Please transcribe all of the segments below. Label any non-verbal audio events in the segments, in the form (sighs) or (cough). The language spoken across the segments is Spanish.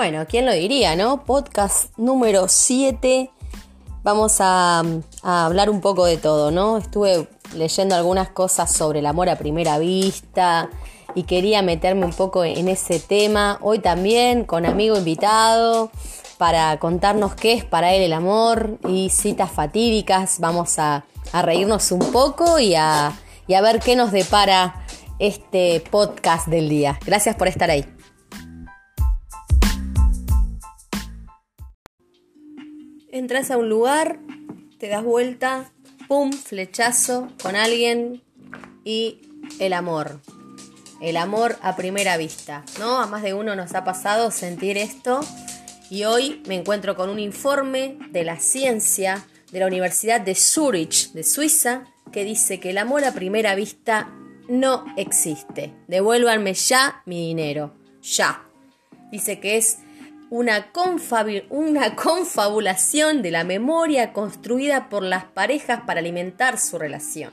Bueno, ¿quién lo diría, no? Podcast número 7. Vamos a, hablar un poco de todo, ¿no? Estuve leyendo algunas cosas sobre el amor a primera vista y quería meterme un poco en ese tema. Hoy también con amigo invitado para contarnos qué es para él el amor y citas fatídicas. Vamos a, a reírnos un poco y a, y a ver qué nos depara este podcast del día. Gracias por estar ahí. Entras a un lugar, te das vuelta, pum, flechazo con alguien y el amor. El amor a primera vista, ¿no? A más de uno nos ha pasado sentir esto y hoy me encuentro con un informe de la ciencia de la Universidad de Zurich, de Suiza, que dice que el amor a primera vista no existe. Devuélvanme ya mi dinero. Ya. Dice que es una, confabulación de la memoria construida por las parejas para alimentar su relación.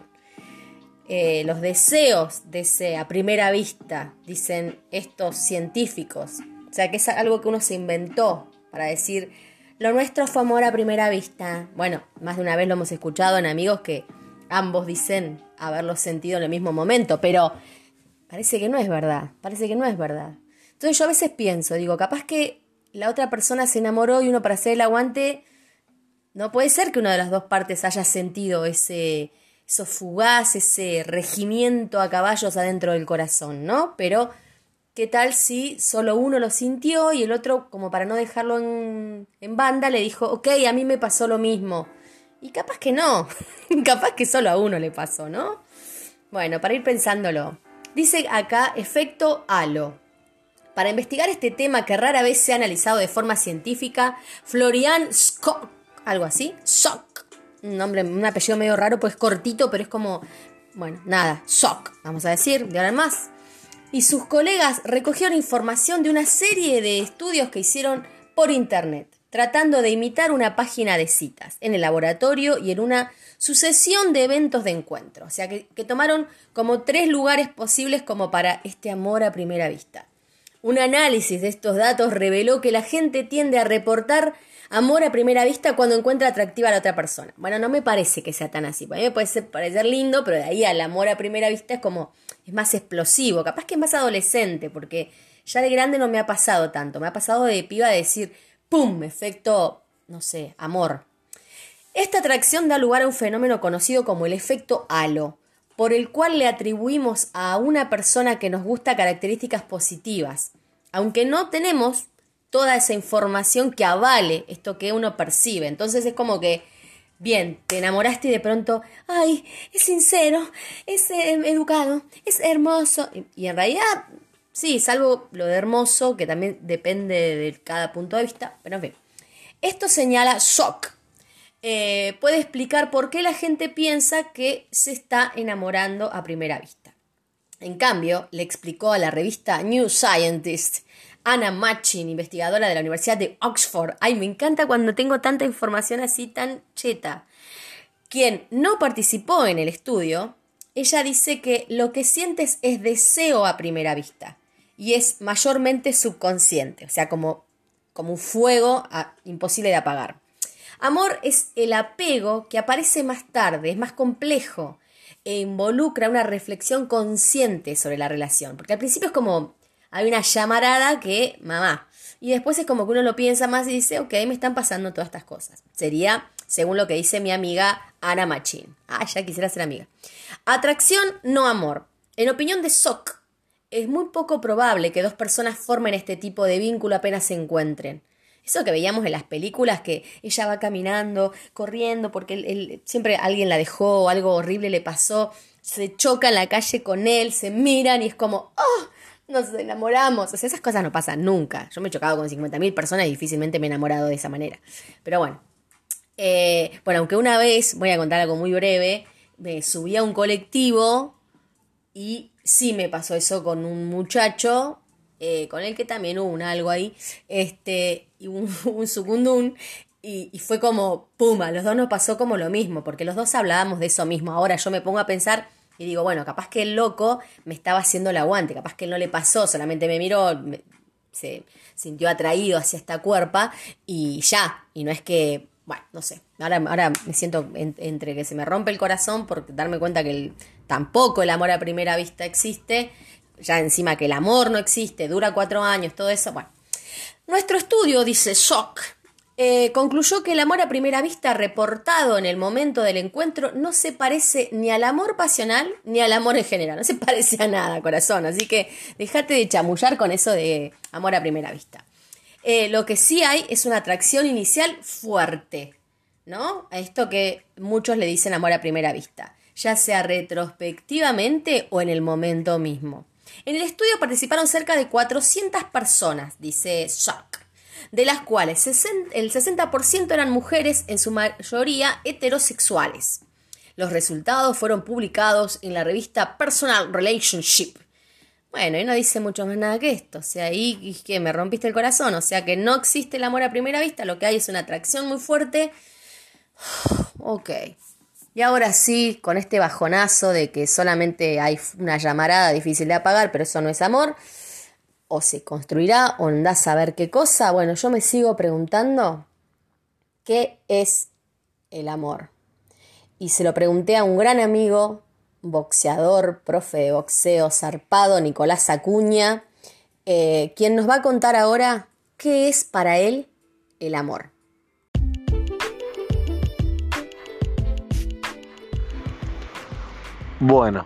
Eh, los deseos de a primera vista, dicen estos científicos. O sea, que es algo que uno se inventó para decir, lo nuestro fue amor a primera vista. Bueno, más de una vez lo hemos escuchado en amigos que ambos dicen haberlo sentido en el mismo momento, pero parece que no es verdad, parece que no es verdad. Entonces yo a veces pienso, digo, capaz que la otra persona se enamoró y uno para hacer el aguante, no puede ser que una de las dos partes haya sentido ese, eso fugaz, ese regimiento a caballos adentro del corazón, ¿no? Pero, ¿qué tal si solo uno lo sintió y el otro, como para no dejarlo en, en banda, le dijo, ok, a mí me pasó lo mismo? Y capaz que no, (laughs) capaz que solo a uno le pasó, ¿no? Bueno, para ir pensándolo. Dice acá efecto halo. Para investigar este tema que rara vez se ha analizado de forma científica, Florian Scott, algo así, Sock, un nombre, un apellido medio raro, pues cortito, pero es como, bueno, nada, Sock, vamos a decir, de ahora en más. Y sus colegas recogieron información de una serie de estudios que hicieron por internet, tratando de imitar una página de citas en el laboratorio y en una sucesión de eventos de encuentro. O sea, que, que tomaron como tres lugares posibles como para este amor a primera vista. Un análisis de estos datos reveló que la gente tiende a reportar amor a primera vista cuando encuentra atractiva a la otra persona. Bueno, no me parece que sea tan así. A mí me puede parecer lindo, pero de ahí al amor a primera vista es como, es más explosivo. Capaz que es más adolescente, porque ya de grande no me ha pasado tanto. Me ha pasado de piba de decir, ¡pum! Efecto, no sé, amor. Esta atracción da lugar a un fenómeno conocido como el efecto halo por el cual le atribuimos a una persona que nos gusta características positivas, aunque no tenemos toda esa información que avale esto que uno percibe. Entonces es como que, bien, te enamoraste y de pronto, ay, es sincero, es eh, educado, es hermoso. Y, en realidad, sí, salvo lo de hermoso, que también depende de cada punto de vista, pero en fin. Esto señala shock eh, puede explicar por qué la gente piensa que se está enamorando a primera vista. En cambio, le explicó a la revista New Scientist Anna Machin, investigadora de la Universidad de Oxford. Ay, me encanta cuando tengo tanta información así tan cheta. Quien no participó en el estudio, ella dice que lo que sientes es deseo a primera vista y es mayormente subconsciente, o sea, como, como un fuego ah, imposible de apagar. Amor es el apego que aparece más tarde, es más complejo e involucra una reflexión consciente sobre la relación. Porque al principio es como, hay una llamarada que, mamá. Y después es como que uno lo piensa más y dice, ok, me están pasando todas estas cosas. Sería, según lo que dice mi amiga Ana Machín. Ah, ya quisiera ser amiga. Atracción, no amor. En opinión de Sock, es muy poco probable que dos personas formen este tipo de vínculo apenas se encuentren. Eso que veíamos en las películas, que ella va caminando, corriendo, porque él, siempre alguien la dejó algo horrible le pasó, se choca en la calle con él, se miran y es como, ¡oh! Nos enamoramos. O sea, esas cosas no pasan nunca. Yo me he chocado con 50.000 personas y difícilmente me he enamorado de esa manera. Pero bueno. Eh, bueno, aunque una vez, voy a contar algo muy breve, me subí a un colectivo y sí me pasó eso con un muchacho eh, con el que también hubo un algo ahí, este, y un, (laughs) un y, y, fue como, puma, los dos nos pasó como lo mismo, porque los dos hablábamos de eso mismo. Ahora yo me pongo a pensar y digo, bueno, capaz que el loco me estaba haciendo el aguante, capaz que él no le pasó, solamente me miró, se sintió atraído hacia esta cuerpa y ya, y no es que, bueno, no sé, ahora, ahora me siento entre que se me rompe el corazón por darme cuenta que tampoco el amor a primera vista existe, ya encima que el amor no existe, dura cuatro años, todo eso, bueno. Nuestro estudio, dice Shock, eh, concluyó que el amor a primera vista reportado en el momento del encuentro no se parece ni al amor pasional ni al amor en general. No se (laughs) parece a nada, corazón. Así que déjate de chamullar con eso de amor a primera vista. Eh, lo que sí hay es una atracción inicial fuerte, ¿no? A esto que muchos le dicen amor a primera vista, ya sea retrospectivamente o en el momento mismo. En el estudio participaron cerca de 400 personas, dice Shock de las cuales el 60% eran mujeres, en su mayoría heterosexuales. Los resultados fueron publicados en la revista Personal Relationship. Bueno, y no dice mucho más nada que esto. O sea, ahí que me rompiste el corazón. O sea, que no existe el amor a primera vista, lo que hay es una atracción muy fuerte. (sighs) Ok. Y ahora sí, con este bajonazo de que solamente hay una llamarada difícil de apagar, pero eso no es amor o se construirá o andás a saber qué cosa. Bueno, yo me sigo preguntando qué es el amor. Y se lo pregunté a un gran amigo, boxeador, profe de boxeo, zarpado, Nicolás Acuña, eh, quien nos va a contar ahora qué es para él el amor. Bueno,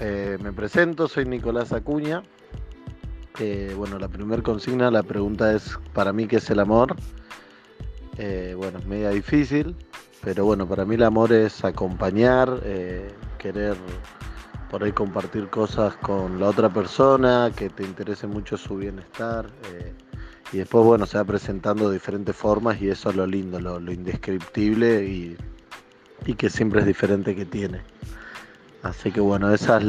eh, me presento, soy Nicolás Acuña, bueno, la primera consigna, la pregunta es, para mí, ¿qué es el amor? Eh, bueno, es media difícil, pero bueno, para mí el amor es acompañar, eh, querer por ahí compartir cosas con la otra persona, que te interese mucho su bienestar. Eh, y después, bueno, se va presentando de diferentes formas y eso es lo lindo, lo, indescriptible y que siempre es diferente que tiene. Así que bueno, esa es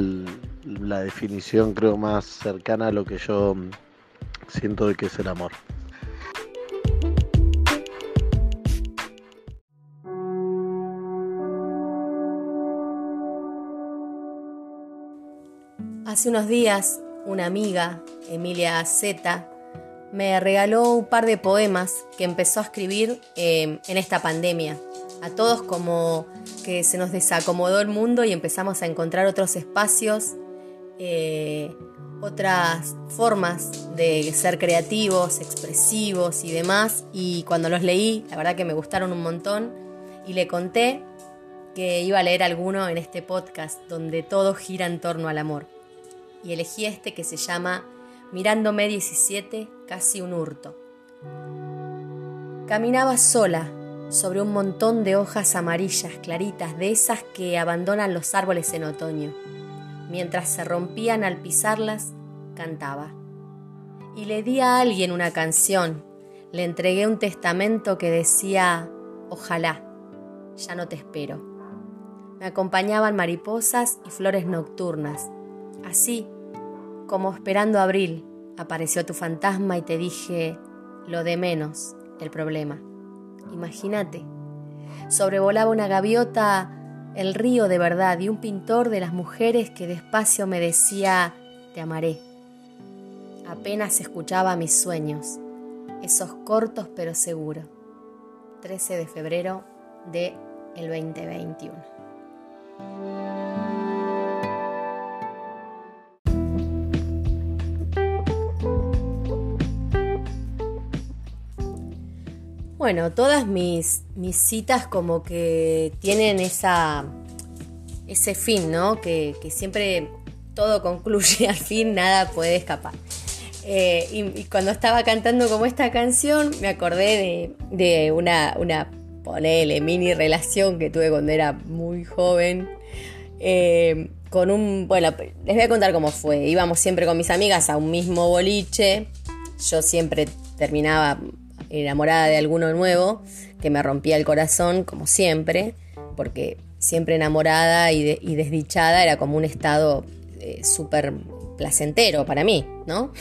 la definición creo más cercana a lo que yo siento de que es el amor. Hace unos días, una amiga, Emilia Z, me regaló un par de poemas que empezó a escribir eh, en esta pandemia. A todos como que se nos desacomodó el mundo y empezamos a encontrar otros espacios eh, otras formas de ser creativos, expresivos y demás. Y cuando los leí, la verdad que me gustaron un montón. Y le conté que iba a leer alguno en este podcast donde todo gira en torno al amor. Y elegí este que se llama Mirándome 17, casi un hurto. Caminaba sola sobre un montón de hojas amarillas claritas de esas que abandonan los árboles en otoño mientras se rompían al pisarlas, cantaba. Y le di a alguien una canción, le entregué un testamento que decía, ojalá, ya no te espero. Me acompañaban mariposas y flores nocturnas. Así, como esperando abril, apareció tu fantasma y te dije, lo de menos, el problema. Imagínate, sobrevolaba una gaviota el río de verdad y un pintor de las mujeres que despacio me decía, te amaré. Apenas escuchaba mis sueños, esos cortos pero seguros. 13 de febrero de el 2021. Bueno, todas mis, mis citas como que tienen esa, ese fin, ¿no? Que, siempre todo concluye (laughs) al fin, nada puede escapar. Eh, y, cuando estaba cantando como esta canción, me acordé de, una, una, ponele, mini relación que tuve cuando era muy joven. Eh, con un, bueno, les voy a contar cómo fue. Íbamos siempre con mis amigas a un mismo boliche. Yo siempre terminaba enamorada de alguno nuevo que me rompía el corazón, como siempre, porque siempre enamorada y, desdichada era como un estado eh, súper placentero para mí, ¿no?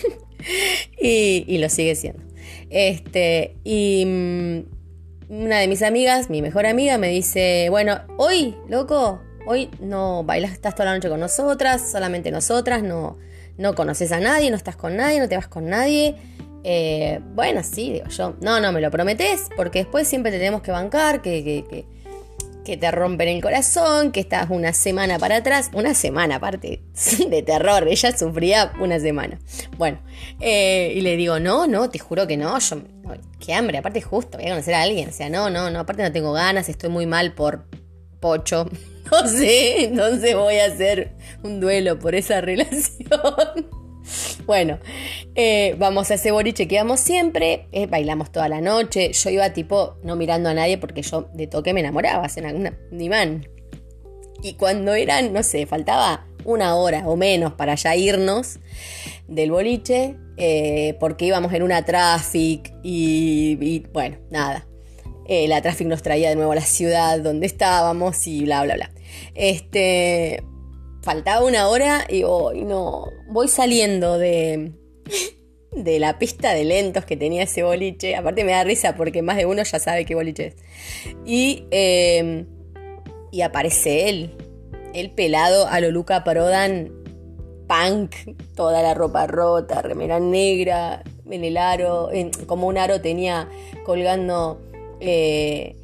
(laughs) y, lo sigue siendo. Este, y mm, una de mis amigas, mi mejor amiga, me dice, bueno, hoy, loco, hoy no bailas, estás toda la noche con nosotras, solamente nosotras, no, no conoces a nadie, no estás con nadie, no te vas con nadie Eh, bueno, sí, digo yo. No, no, me lo prometés, porque después siempre tenemos que bancar, que, que, que, que, te rompen el corazón, que estás una semana para atrás. Una semana, aparte, (laughs) de terror. Ella sufría una semana. Bueno, eh, y le digo, no, no, te juro que no. Yo, qué hambre, aparte, justo, voy a conocer a alguien. O sea, no, no, no, aparte no tengo ganas, estoy muy mal por Pocho. (laughs) No sé, entonces voy a hacer un duelo por esa (laughs) relación. Bueno, eh, vamos a ese boliche que íbamos siempre, eh, bailamos toda la noche. Yo iba tipo no mirando a nadie porque yo de toque me enamoraba, en alguna man. Y cuando eran, no sé, faltaba una hora o menos para ya irnos del boliche, eh, porque íbamos en una traffic y, bueno, nada. la traffic nos traía de nuevo a la ciudad donde estábamos y bla, bla, bla. Este, faltaba una hora y hoy no, voy saliendo de, de la pista de lentos que tenía ese boliche. Aparte me da risa porque más de uno ya sabe qué boliche es. Y, em, y aparece él, el pelado a lo Luca Prodan, punk, toda la ropa rota, remera negra, en el aro, como un aro tenía colgando... Eh,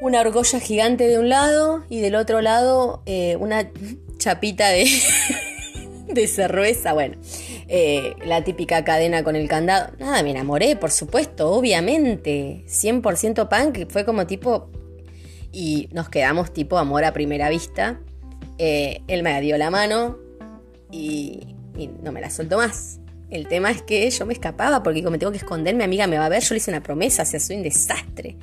una argolla gigante de un lado y del otro lado eh, una chapita de, (laughs) de cerveza, bueno, eh, la típica cadena con el candado. Nada, me enamoré, por supuesto, obviamente, 100% punk, fue como tipo... Y nos quedamos tipo amor a primera vista. Eh, él me dio la mano y, no me la soltó más. El tema es que yo me escapaba porque como tengo que esconder, mi amiga me va a ver, yo le hice una promesa, sea, soy un desastre.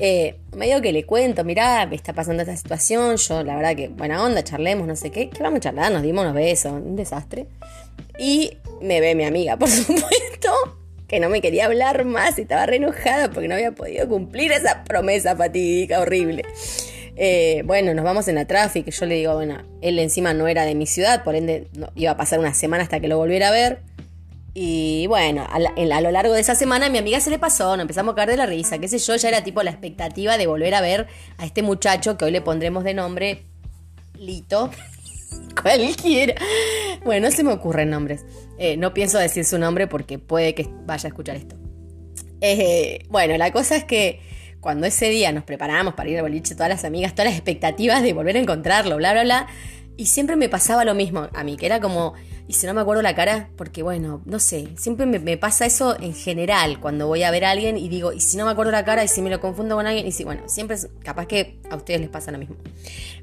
Eh, medio que le cuento, mirá, me está pasando esta situación, yo la verdad que buena onda, charlemos, no sé qué, que vamos a charlar, nos dimos unos besos, un desastre. Y me ve mi amiga, por (laughs) supuesto, que no me quería hablar más estaba re enojada porque no había podido cumplir esa promesa fatídica, horrible. Eh, bueno, nos vamos en la tráfico, yo le digo, bueno, él encima no era de mi ciudad, por ende iba a pasar una semana hasta que lo volviera a ver. Y bueno, a, lo largo de esa semana mi amiga se le pasó, nos empezamos a caer de la risa, qué sé yo, ya era tipo la expectativa de volver a ver a este muchacho que hoy le pondremos de nombre Lito. (laughs) Cualquiera. Bueno, no se me ocurren nombres. Eh, no pienso decir su nombre porque puede que vaya a escuchar esto. Eh, bueno, la cosa es que cuando ese día nos preparábamos para ir al boliche, todas las amigas, todas las expectativas de volver a encontrarlo, bla, bla, bla, y siempre me pasaba lo mismo a mí, que era como, y si no me acuerdo la cara, porque bueno, no sé, siempre me, pasa eso en general cuando voy a ver a alguien y digo, y si no me acuerdo la cara, y si me lo confundo con alguien, y si, bueno, siempre es capaz que a ustedes les pasa lo mismo.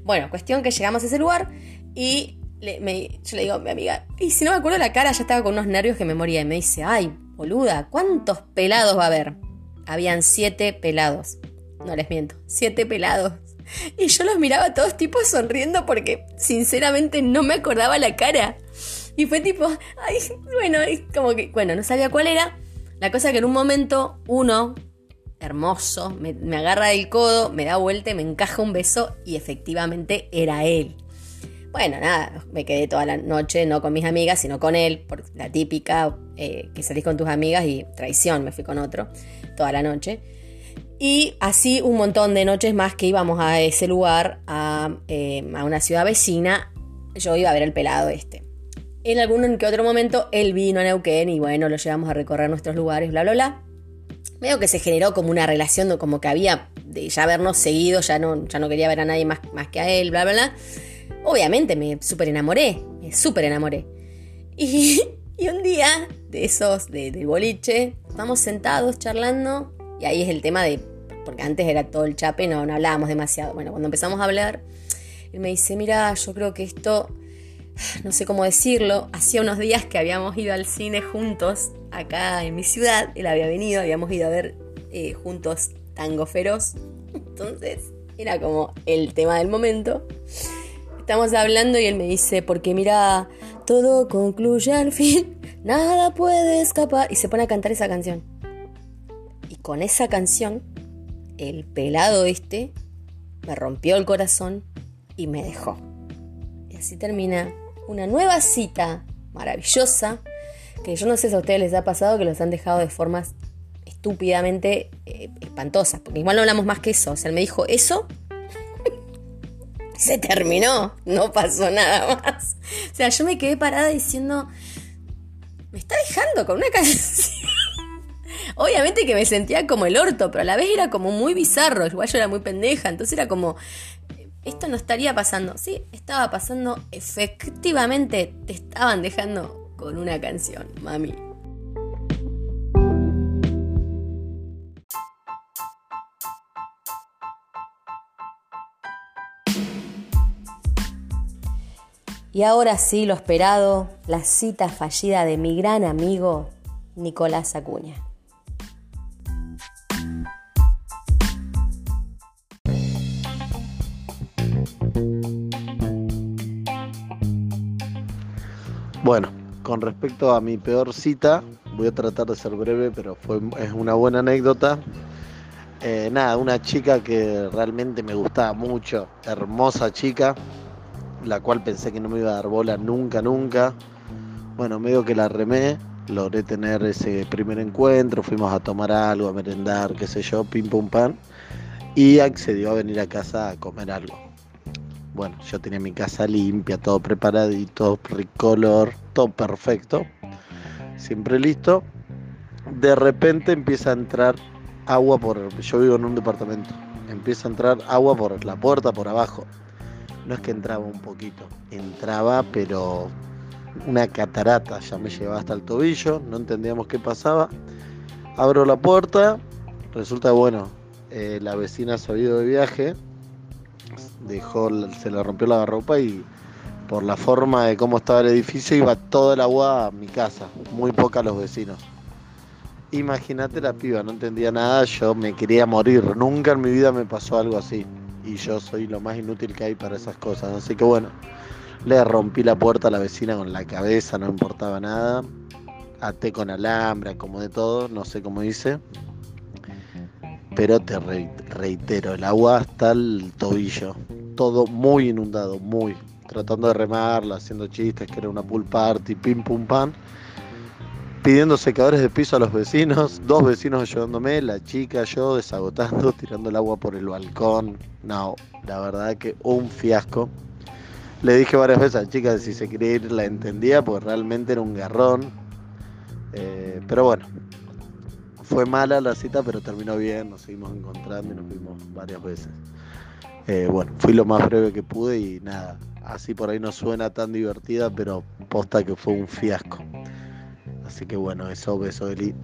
Bueno, cuestión que llegamos a ese lugar y me, yo le digo a mi amiga, y si no me acuerdo la cara, ya estaba con unos nervios que me moría, y me dice, ay, boluda, ¿cuántos pelados va a haber? Habían siete pelados. No les miento, siete pelados. Y yo los miraba todos tipos sonriendo porque sinceramente no me acordaba la cara. Y fue tipo, ay, bueno, como que, bueno, no sabía cuál era. La cosa que en un momento uno, hermoso, me, agarra del codo, me da vuelta me encaja un beso y efectivamente era él. Bueno, nada, me quedé toda la noche, no con mis amigas, sino con él, por la típica eh, que salís con tus amigas y traición, me fui con otro toda la noche. Y así un montón de noches más que íbamos a ese lugar, a, eh, a una ciudad vecina, yo iba a ver el pelado este en algún que otro momento él vino a Neuquén y bueno, lo llevamos a recorrer nuestros lugares, bla, bla, bla. Veo que se generó como una relación, como que había de ya habernos seguido, ya no, ya no quería ver a nadie más, más que a él, bla, bla, bla. Obviamente me súper enamoré, me súper enamoré. Y, (laughs) y, un día de esos, de, del boliche, estamos sentados charlando y ahí es el tema de, porque antes era todo el chape, no, no hablábamos demasiado. Bueno, cuando empezamos a hablar, él me dice, mira, yo creo que esto no sé cómo decirlo, hacía unos días que habíamos ido al cine juntos acá en mi ciudad, él había venido, habíamos ido a ver eh, juntos Tango Feroz, entonces era como el tema del momento. Estamos hablando y él me dice, porque mira, todo concluye al fin, nada puede escapar, y se pone a cantar esa canción. Y con esa canción, el pelado este me rompió el corazón y me dejó. Y así termina una nueva cita maravillosa, que yo no sé si a ustedes les ha pasado que los han dejado de formas estúpidamente eh, espantosas, porque igual no hablamos más que eso, o sea, él me dijo eso, (laughs) se terminó, no pasó nada más. O sea, yo me quedé parada diciendo, me está dejando con una (laughs) canción. Obviamente que me sentía como el orto, pero a la vez era como muy bizarro. Igual yo era muy pendeja, entonces era como, esto no estaría pasando. Sí, estaba pasando. Efectivamente, te estaban dejando con una canción, mami. Y ahora sí, lo esperado, la cita fallida de mi gran amigo Nicolás Acuña. Bueno, con respecto a mi peor cita, voy a tratar de ser breve, pero fue, es una buena anécdota. Eh, nada, una chica que realmente me gustaba mucho, hermosa chica, la cual pensé que no me iba a dar bola nunca, nunca. Bueno, medio que la remé, logré tener ese primer encuentro, fuimos a tomar algo, a merendar, qué sé yo, pim pum pan, y accedió a venir a casa a comer algo. Bueno, yo tenía mi casa limpia, todo preparadito, ricolor, todo perfecto, siempre listo. De repente empieza a entrar agua por, yo vivo en un departamento, empieza a entrar agua por la puerta por abajo no es que entraba un poquito, entraba pero una catarata, ya me llevaba hasta el tobillo, no entendíamos qué pasaba. Abro la puerta, resulta bueno, eh, la vecina ha ido de viaje, dejó, se le rompió la ropa y por la forma de cómo estaba el edificio iba todo el agua a mi casa, muy poca a los vecinos. Imagínate la piba, no entendía nada, yo me quería morir, nunca en mi vida me pasó algo así y yo soy lo más inútil que hay para esas cosas. Así que bueno, le rompí la puerta a la vecina con la cabeza, no importaba nada. Até con alambre, como de todo, no sé cómo hice. Pero te reitero, el agua hasta el tobillo. Todo muy inundado, muy. Tratando de remarla, haciendo chistes, que era una pool party, pim pum pam pidiendo secadores de piso a los vecinos, dos vecinos ayudándome, la chica, yo desagotando, (laughs) tirando el agua por el balcón. No, la verdad que un fiasco. Le dije varias veces a la chica si se quería ir, la entendía, porque realmente era un garrón. Eh, pero bueno, fue mala la cita, pero terminó bien, nos seguimos encontrando y nos vimos varias veces. Eh, bueno, fui lo más breve que pude y nada, así por ahí no suena tan divertida, pero posta que fue un fiasco. Así que bueno, eso, beso Eli.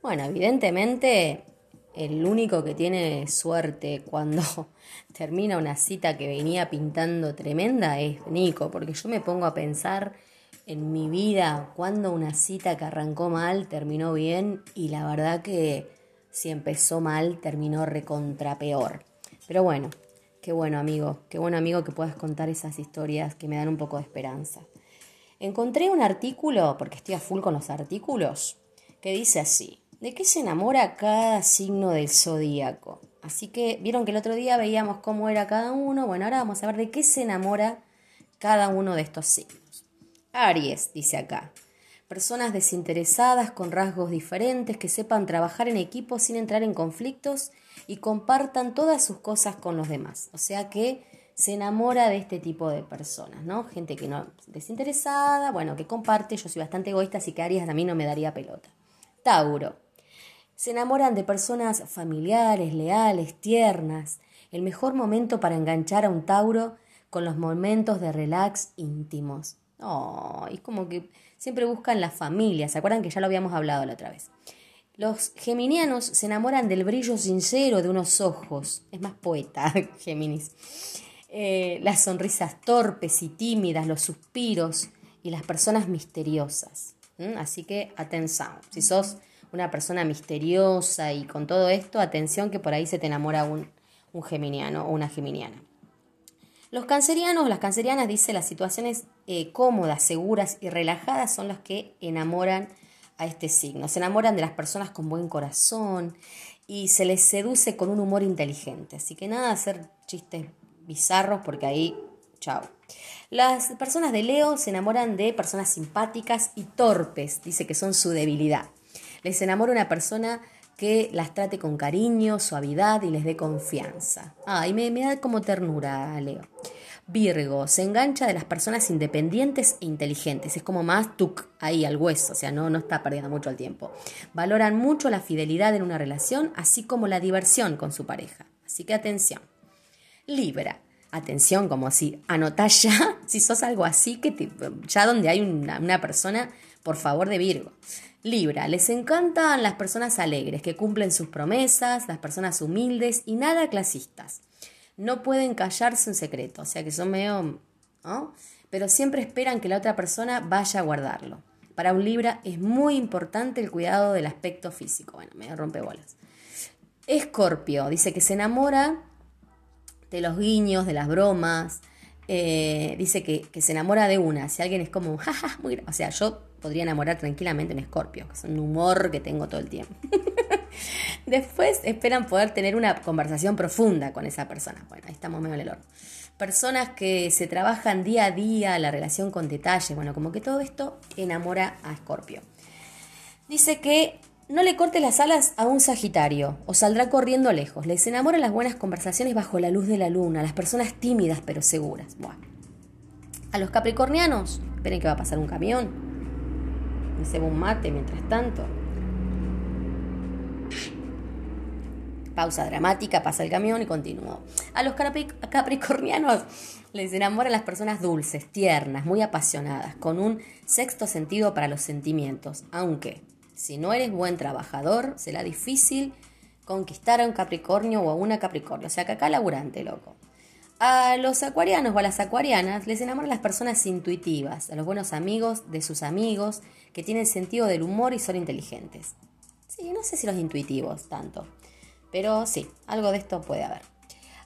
Bueno, evidentemente el único que tiene suerte cuando (laughs) termina una cita que venía pintando tremenda es Nico, porque yo me pongo a pensar en mi vida cuando una cita que arrancó mal terminó bien y la verdad que si empezó mal terminó recontra peor. Pero bueno, Qué bueno amigo, qué bueno amigo que puedas contar esas historias que me dan un poco de esperanza. Encontré un artículo, porque estoy a full con los artículos, que dice así, ¿de qué se enamora cada signo del zodíaco? Así que vieron que el otro día veíamos cómo era cada uno, bueno, ahora vamos a ver de qué se enamora cada uno de estos signos. Aries, dice acá, personas desinteresadas con rasgos diferentes que sepan trabajar en equipo sin entrar en conflictos y compartan todas sus cosas con los demás. O sea que se enamora de este tipo de personas, ¿no? Gente que no desinteresada, bueno, que comparte, yo soy bastante egoísta, así que Aries a mí no me daría pelota. Tauro. Se enamoran de personas familiares, leales, tiernas. El mejor momento para enganchar a un Tauro con los momentos de relax íntimos. Oh, es como que siempre buscan la familia. ¿Se acuerdan que ya lo habíamos hablado la otra vez? Los geminianos se enamoran del brillo sincero de unos ojos. Es más poeta, (laughs) Géminis. Eh, las sonrisas torpes y tímidas, los suspiros y las personas misteriosas. Así que atención. Si sos una persona misteriosa y con todo esto, atención que por ahí se te enamora un, un geminiano o una geminiana. Los cancerianos, las cancerianas, dice, las situaciones eh, cómodas, seguras y relajadas son las que enamoran a este signo. Se enamoran de las personas con buen corazón y se les seduce con un humor inteligente. Así que nada, hacer chistes bizarros porque ahí, chao. Las personas de Leo se enamoran de personas simpáticas y torpes, dice que son su debilidad. Les enamora una persona que las trate con cariño, suavidad y les dé confianza. Ah, y me, me da como ternura, Leo. Virgo, se engancha de las personas independientes e inteligentes. Es como más tuk ahí al hueso, o sea, no, no está perdiendo mucho el tiempo. Valoran mucho la fidelidad en una relación, así como la diversión con su pareja. Así que atención. Libra, atención, como si anotás ya, (laughs) si sos algo así, que ya donde hay una, una persona, por favor, de Virgo. Libra, les encantan las personas alegres, que cumplen sus promesas, las personas humildes y nada clasistas no pueden callarse un secreto, o sea que son medio, ¿no? Pero siempre esperan que la otra persona vaya a guardarlo. Para un Libra es muy importante el cuidado del aspecto físico. Bueno, me rompe bolas. Escorpio dice que se enamora de los guiños, de las bromas. Eh, dice que, se enamora de una. Si alguien es como, (laughs) jaja, muy. O sea, yo podría enamorar tranquilamente un Escorpio, que es un humor que tengo todo el tiempo. (laughs) Después esperan poder tener una conversación profunda con esa persona. Bueno, ahí estamos medio en el horno. Personas que se trabajan día a día la relación con detalle. Bueno, como que todo esto enamora a Escorpio. Dice que no le corte las alas a un Sagitario o saldrá corriendo lejos. Les enamoran las buenas conversaciones bajo la luz de la luna, las personas tímidas pero seguras. Bueno. A los capricornianos, esperen que va a pasar un camión. Me un mate mientras tanto. Pausa dramática, pasa el camión y continuó. A los capricornianos les enamoran las personas dulces, tiernas, muy apasionadas, con un sexto sentido para los sentimientos, aunque si no eres buen trabajador, será difícil conquistar a un Capricornio o a una Capricornio. O sea que acá laburante, loco. A los acuarianos o a las acuarianas les enamoran las personas intuitivas, a los buenos amigos de sus amigos, que tienen sentido del humor y son inteligentes. Sí, no sé si los intuitivos tanto. Pero sí, algo de esto puede haber.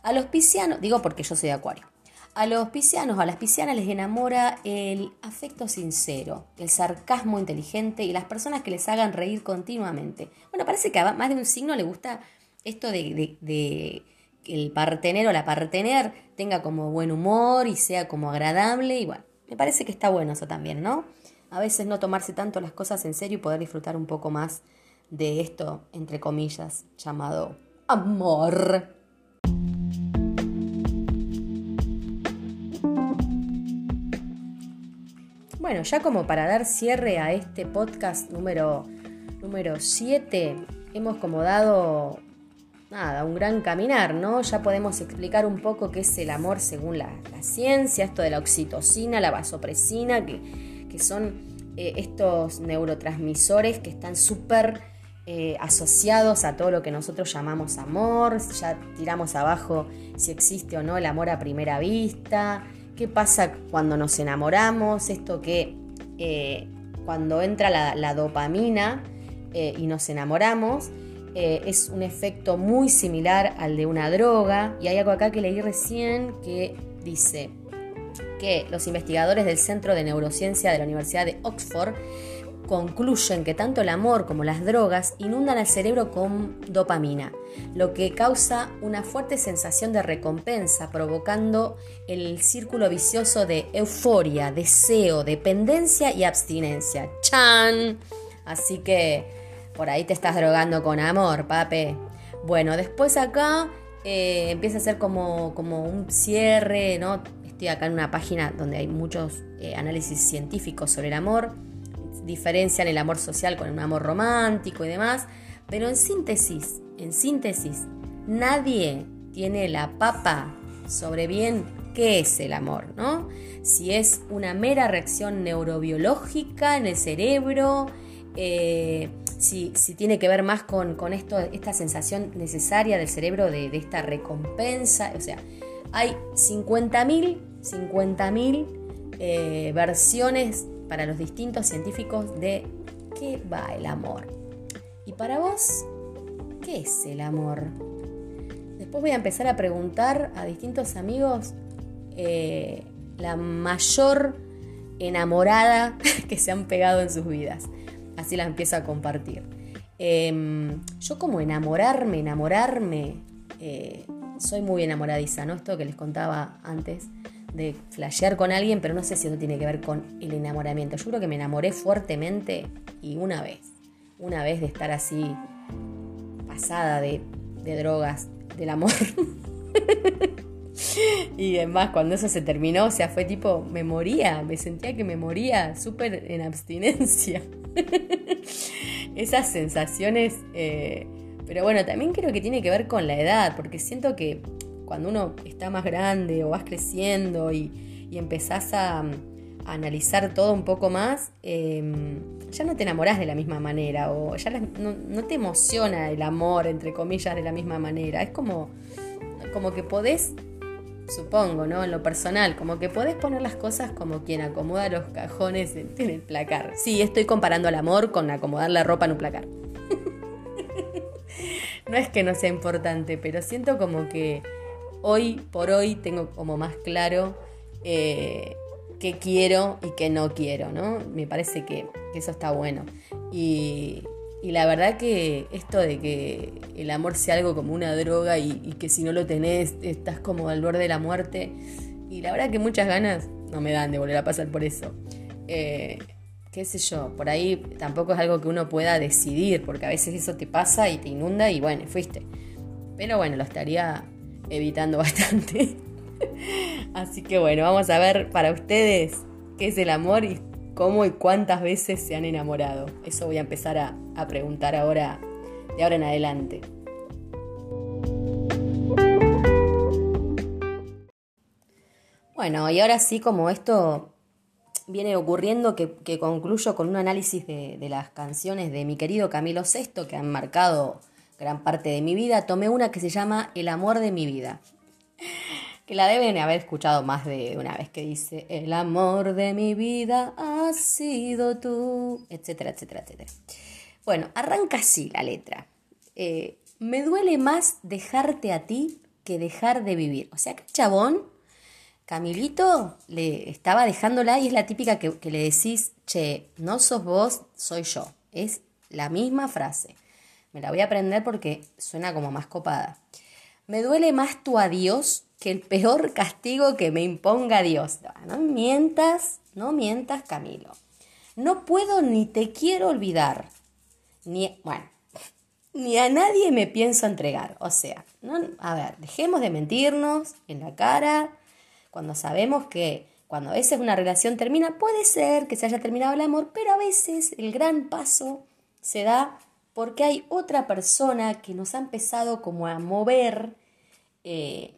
A los piscianos, digo porque yo soy de acuario, a los piscianos o a las piscianas les enamora el afecto sincero, el sarcasmo inteligente y las personas que les hagan reír continuamente. Bueno, parece que a más de un signo le gusta esto de, que el partener o la partener tenga como buen humor y sea como agradable y bueno, me parece que está bueno eso también, ¿no? A veces no tomarse tanto las cosas en serio y poder disfrutar un poco más de esto, entre comillas, llamado amor. Bueno, ya como para dar cierre a este podcast número, número 7, hemos como dado nada, un gran caminar, ¿no? Ya podemos explicar un poco qué es el amor según la, ciencia, esto de la oxitocina, la vasopresina, que, que son eh, estos neurotransmisores que están súper eh, asociados a todo lo que nosotros llamamos amor, ya tiramos abajo si existe o no el amor a primera vista, qué pasa cuando nos enamoramos, esto que eh, cuando entra la, dopamina y nos enamoramos, es un efecto muy similar al de una droga, y hay algo acá que leí recién que dice que los investigadores del Centro de Neurociencia de la Universidad de Oxford concluyen que tanto el amor como las drogas inundan el cerebro con dopamina, lo que causa una fuerte sensación de recompensa, provocando el círculo vicioso de euforia, deseo, dependencia y abstinencia. ¡Chan! Así que por ahí te estás drogando con amor, pape. Bueno, después acá eh, empieza a ser como, como un cierre, ¿no? Estoy acá en una página donde hay muchos eh, análisis científicos sobre el amor diferencian el amor social con un amor romántico y demás, pero en síntesis, en síntesis, nadie tiene la papa sobre bien qué es el amor, ¿no? Si es una mera reacción neurobiológica en el cerebro, eh, si, tiene que ver más con, esto, esta sensación necesaria del cerebro de, esta recompensa, o sea, hay 50.000 50.000 eh, versiones para los distintos científicos de qué va el amor. Y para vos, ¿qué es el amor? Después voy a empezar a preguntar a distintos amigos eh, la mayor enamorada (laughs) que se han pegado en sus vidas. Así la empiezo a compartir. Em, yo como enamorarme, enamorarme, eh, soy muy enamoradiza, ¿no? Esto que les contaba antes de flashear con alguien, pero no sé si eso tiene que ver con el enamoramiento. Yo creo que me enamoré fuertemente y una vez, una vez de estar así pasada de, drogas, del amor. (laughs) (laughs) y además cuando eso se terminó, o sea, fue tipo, me moría, me sentía que me moría, súper en abstinencia. (laughs) Esas sensaciones, eh, pero bueno, también creo que tiene que ver con la edad, porque siento que cuando uno está más grande o vas creciendo y, y empezás a, analizar todo un poco más, em, ya no te enamorás de la misma manera o ya no, no, te emociona el amor, entre comillas, de la misma manera. Es como, como que podés supongo, ¿no? En lo personal, como que podés poner las cosas como quien acomoda los cajones en, el placar. Sí, estoy comparando al amor con acomodar la ropa en un placar. (laughs) no es que no sea importante, pero siento como que hoy por hoy tengo como más claro eh, qué quiero y qué no quiero, ¿no? Me parece que, que eso está bueno. Y, y la verdad que esto de que el amor sea algo como una droga y, que si no lo tenés estás como al borde de la muerte. Y la verdad que muchas ganas no me dan de volver a pasar por eso. Eh, qué sé yo, por ahí tampoco es algo que uno pueda decidir, porque a veces eso te pasa y te inunda y bueno, fuiste. Pero bueno, lo estaría evitando (laughs) bastante. Así que bueno, vamos a ver para ustedes qué es el amor y cómo y cuántas veces se han enamorado. Eso voy a empezar a, preguntar ahora, de ahora en adelante. Bueno, y ahora sí, como esto viene ocurriendo, que, concluyo con un análisis de, las canciones de mi querido Camilo VI, que han marcado gran parte de mi vida, tomé una que se llama El amor de mi vida que la deben haber escuchado más de una vez, que dice, el amor de mi vida ha sido tú, etcétera, etcétera, etcétera. Bueno, arranca así la letra. Eh, me duele más dejarte a ti que dejar de vivir. O sea que chabón, Camilito, le estaba dejándola y es la típica que, que le decís, che, no sos vos, soy yo. Es la misma frase. Me la voy a aprender porque suena como más copada. Me duele más tu adiós que el peor castigo que me imponga Dios. No mientas, no mientas, Camilo. No puedo ni te quiero olvidar. Ni, bueno, (laughs) ni a nadie me pienso entregar. O sea, no, a ver, dejemos de mentirnos en la cara cuando sabemos que cuando a veces una relación termina, puede ser que se haya terminado el amor, pero a veces el gran paso se da porque hay otra persona que nos ha empezado como a mover eh,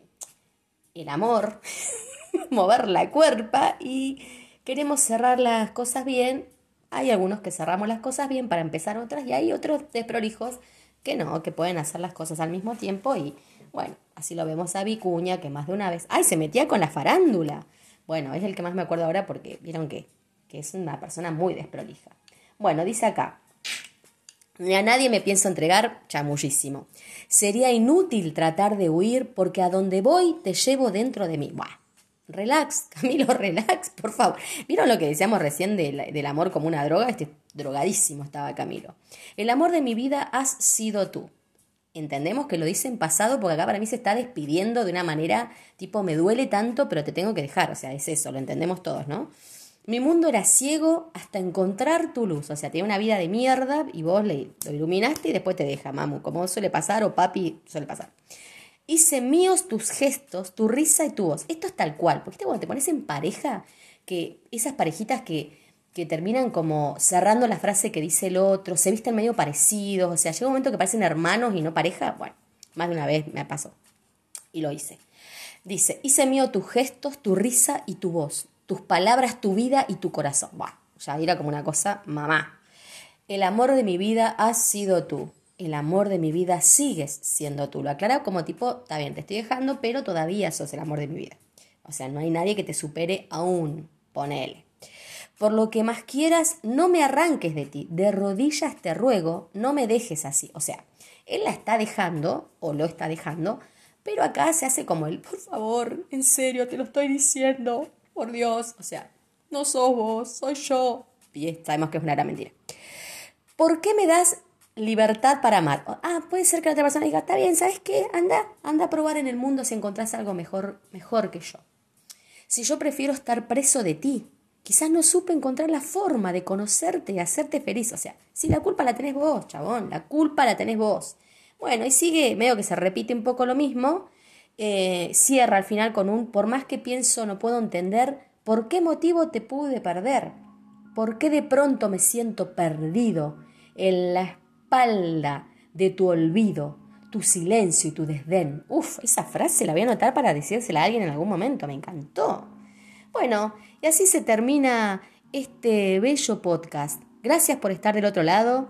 el amor, (laughs) mover la cuerpa y queremos cerrar las cosas bien. Hay algunos que cerramos las cosas bien para empezar otras y hay otros desprolijos que no, que pueden hacer las cosas al mismo tiempo y bueno, así lo vemos a Vicuña que más de una vez, ay, se metía con la farándula. Bueno, es el que más me acuerdo ahora porque vieron que, que es una persona muy desprolija. Bueno, dice acá, ni a nadie me pienso entregar, chamullísimo. Sería inútil tratar de huir porque a donde voy te llevo dentro de mí. Buah, relax, (laughs) Camilo, relax, por favor. ¿Vieron lo que decíamos recién del, amor como una droga? Este drogadísimo estaba Camilo. El amor de mi vida has sido tú. Entendemos que lo dice en pasado porque acá para mí se está despidiendo de una manera tipo me duele tanto pero te tengo que dejar. O sea, es eso, lo entendemos todos, ¿no? Mi mundo era ciego hasta encontrar tu luz. O sea, tenía una vida de mierda y vos le, lo iluminaste y después te deja, mamu, como suele pasar o papi suele pasar. Hice míos tus gestos, tu risa y tu voz. Esto es tal cual, porque cuando te pones en pareja, que esas parejitas que, que terminan como cerrando la frase que dice el otro, se visten medio parecidos, o sea, llega un momento que parecen hermanos y no pareja, bueno, más de una vez me pasó. Y lo hice. Dice, hice mío tus gestos, tu risa y tu voz tus palabras, tu vida y tu corazón. Bueno, ya era como una cosa, mamá. El amor de mi vida has sido tú. El amor de mi vida sigues siendo tú. Lo aclara como tipo, está bien, te estoy dejando, pero todavía sos el amor de mi vida. O sea, no hay nadie que te supere aún. Ponele. Por lo que más quieras, no me arranques de ti. De rodillas te ruego, no me dejes así. O sea, él la está dejando, o lo está dejando, pero acá se hace como el, por favor, en serio, te lo estoy diciendo, por Dios, o sea, no sos vos, soy yo. Y sabemos que es una gran mentira. ¿Por qué me das libertad para amar? Ah, puede ser que la otra persona diga, está bien, ¿sabes qué? Anda, anda a probar en el mundo si encontrás algo mejor, mejor que yo. Si yo prefiero estar preso de ti, quizás no supe encontrar la forma de conocerte y hacerte feliz. O sea, si la culpa la tenés vos, chabón, la culpa la tenés vos. Bueno, y sigue, medio que se repite un poco lo mismo, eh, cierra al final con un, por más que pienso no puedo entender, ¿por qué motivo te pude perder? ¿Por qué de pronto me siento perdido en la espalda de tu olvido, tu silencio y tu desdén? Uf, esa frase la voy a anotar para decírsela a alguien en algún momento, me encantó. Bueno, y así se termina este bello podcast. Gracias por estar del otro lado,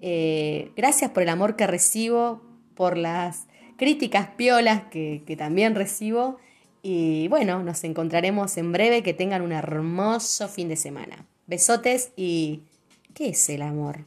eh, gracias por el amor que recibo, por las críticas piolas que, que también recibo. Y bueno, nos encontraremos en breve. Que tengan un hermoso fin de semana. Besotes y... ¿Qué es el amor?